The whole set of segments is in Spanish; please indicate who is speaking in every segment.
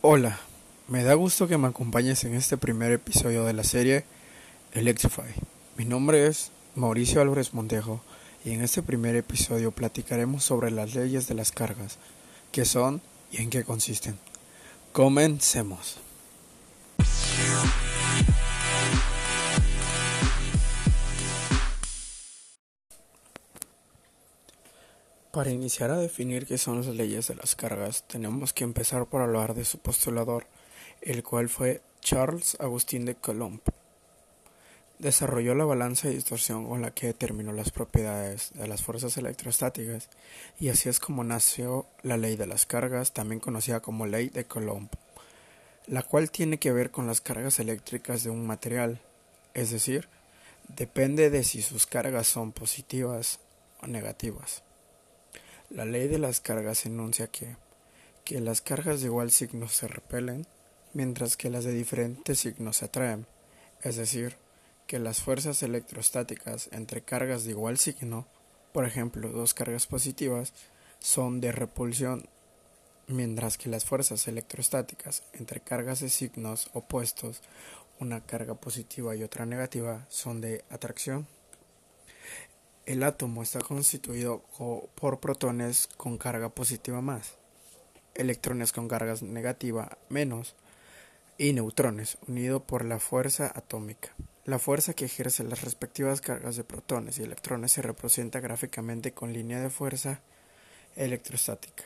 Speaker 1: Hola, me da gusto que me acompañes en este primer episodio de la serie Electrify. Mi nombre es Mauricio Álvarez Montejo y en este primer episodio platicaremos sobre las leyes de las cargas, qué son y en qué consisten. Comencemos. Para iniciar a definir qué son las leyes de las cargas, tenemos que empezar por hablar de su postulador, el cual fue Charles Agustín de Coulomb. Desarrolló la balanza de distorsión con la que determinó las propiedades de las fuerzas electrostáticas, y así es como nació la ley de las cargas, también conocida como ley de Coulomb, la cual tiene que ver con las cargas eléctricas de un material, es decir, depende de si sus cargas son positivas o negativas. La ley de las cargas enuncia que, que las cargas de igual signo se repelen, mientras que las de diferentes signos se atraen, es decir, que las fuerzas electrostáticas entre cargas de igual signo, por ejemplo dos cargas positivas, son de repulsión, mientras que las fuerzas electrostáticas entre cargas de signos opuestos, una carga positiva y otra negativa, son de atracción. El átomo está constituido por protones con carga positiva más, electrones con carga negativa menos y neutrones unidos por la fuerza atómica. La fuerza que ejerce las respectivas cargas de protones y electrones se representa gráficamente con línea de fuerza electrostática.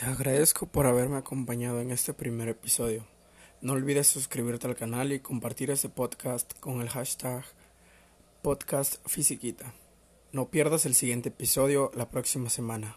Speaker 1: Te agradezco por haberme acompañado en este primer episodio. No olvides suscribirte al canal y compartir este podcast con el hashtag podcastfisiquita. No pierdas el siguiente episodio la próxima semana.